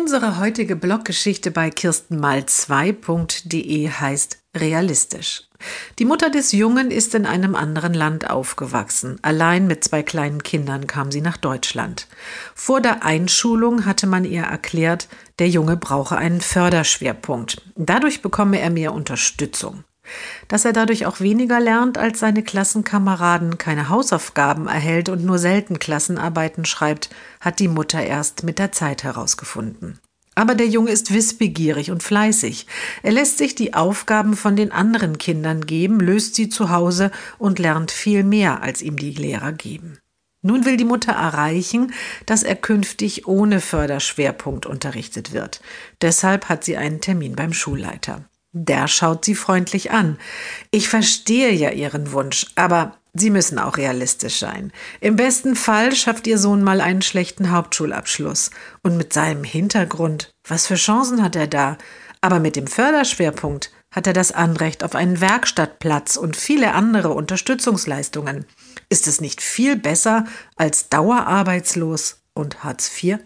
Unsere heutige Bloggeschichte bei kirstenmal2.de heißt Realistisch. Die Mutter des Jungen ist in einem anderen Land aufgewachsen. Allein mit zwei kleinen Kindern kam sie nach Deutschland. Vor der Einschulung hatte man ihr erklärt, der Junge brauche einen Förderschwerpunkt. Dadurch bekomme er mehr Unterstützung. Dass er dadurch auch weniger lernt als seine Klassenkameraden, keine Hausaufgaben erhält und nur selten Klassenarbeiten schreibt, hat die Mutter erst mit der Zeit herausgefunden. Aber der Junge ist wissbegierig und fleißig. Er lässt sich die Aufgaben von den anderen Kindern geben, löst sie zu Hause und lernt viel mehr, als ihm die Lehrer geben. Nun will die Mutter erreichen, dass er künftig ohne Förderschwerpunkt unterrichtet wird. Deshalb hat sie einen Termin beim Schulleiter. Der schaut sie freundlich an. Ich verstehe ja Ihren Wunsch, aber Sie müssen auch realistisch sein. Im besten Fall schafft Ihr Sohn mal einen schlechten Hauptschulabschluss. Und mit seinem Hintergrund, was für Chancen hat er da? Aber mit dem Förderschwerpunkt hat er das Anrecht auf einen Werkstattplatz und viele andere Unterstützungsleistungen. Ist es nicht viel besser als dauerarbeitslos und Hartz IV?